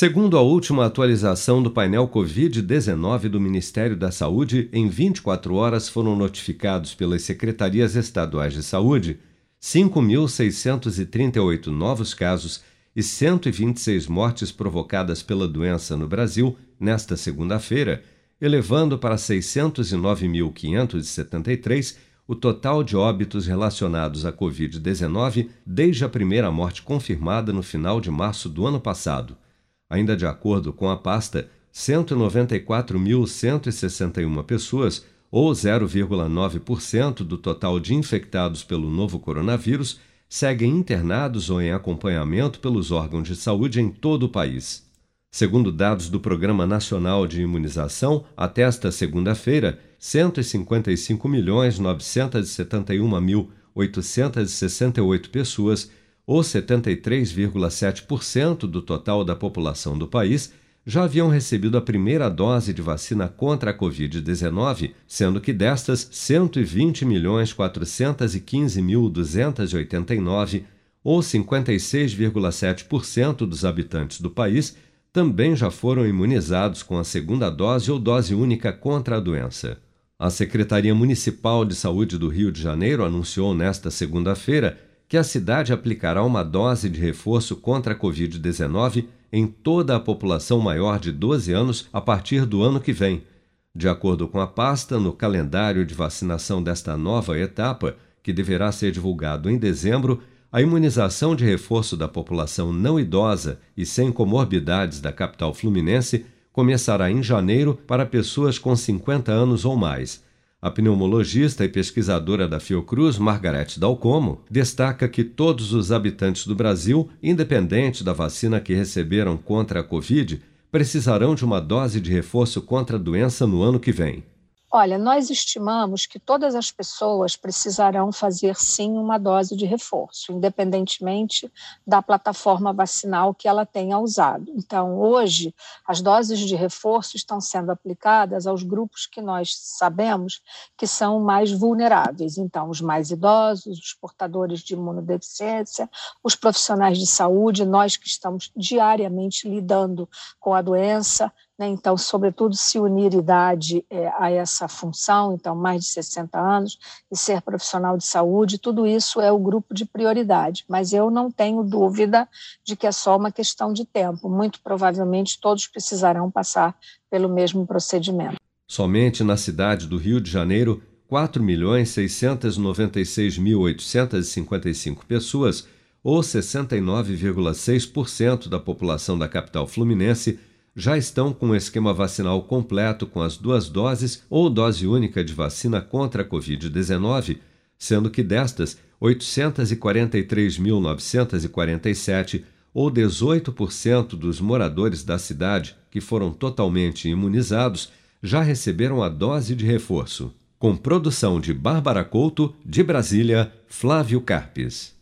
Segundo a última atualização do painel Covid-19 do Ministério da Saúde, em 24 horas foram notificados pelas secretarias estaduais de saúde 5.638 novos casos e 126 mortes provocadas pela doença no Brasil nesta segunda-feira, elevando para 609.573 o total de óbitos relacionados à Covid-19 desde a primeira morte confirmada no final de março do ano passado. Ainda de acordo com a pasta, 194.161 pessoas, ou 0,9% do total de infectados pelo novo coronavírus, seguem internados ou em acompanhamento pelos órgãos de saúde em todo o país. Segundo dados do Programa Nacional de Imunização, até esta segunda-feira, 155.971.868 pessoas, ou 73,7% do total da população do país, já haviam recebido a primeira dose de vacina contra a Covid-19, sendo que destas, 120.415.289, ou 56,7% dos habitantes do país, também já foram imunizados com a segunda dose ou dose única contra a doença. A Secretaria Municipal de Saúde do Rio de Janeiro anunciou nesta segunda-feira que a cidade aplicará uma dose de reforço contra a Covid-19 em toda a população maior de 12 anos a partir do ano que vem. De acordo com a pasta, no calendário de vacinação desta nova etapa, que deverá ser divulgado em dezembro, a imunização de reforço da população não idosa e sem comorbidades da capital fluminense começará em janeiro para pessoas com 50 anos ou mais a pneumologista e pesquisadora da Fiocruz, Margarete Dalcomo, destaca que todos os habitantes do Brasil, independente da vacina que receberam contra a Covid, precisarão de uma dose de reforço contra a doença no ano que vem. Olha, nós estimamos que todas as pessoas precisarão fazer sim uma dose de reforço, independentemente da plataforma vacinal que ela tenha usado. Então, hoje, as doses de reforço estão sendo aplicadas aos grupos que nós sabemos que são mais vulneráveis. Então, os mais idosos, os portadores de imunodeficiência, os profissionais de saúde, nós que estamos diariamente lidando com a doença, né? Então, sobretudo, se unir idade é, a essa função, então, mais de 60 anos, e ser profissional de saúde, tudo isso é o grupo de prioridade. Mas eu não tenho dúvida de que é só uma questão de tempo. Muito provavelmente todos precisarão passar pelo mesmo procedimento. Somente na cidade do Rio de Janeiro, 4.696.855 pessoas, ou 69,6% da população da capital fluminense, já estão com o esquema vacinal completo com as duas doses ou dose única de vacina contra a Covid-19, sendo que destas, 843.947 ou 18% dos moradores da cidade que foram totalmente imunizados já receberam a dose de reforço. Com produção de Bárbara Couto, de Brasília, Flávio Carpes.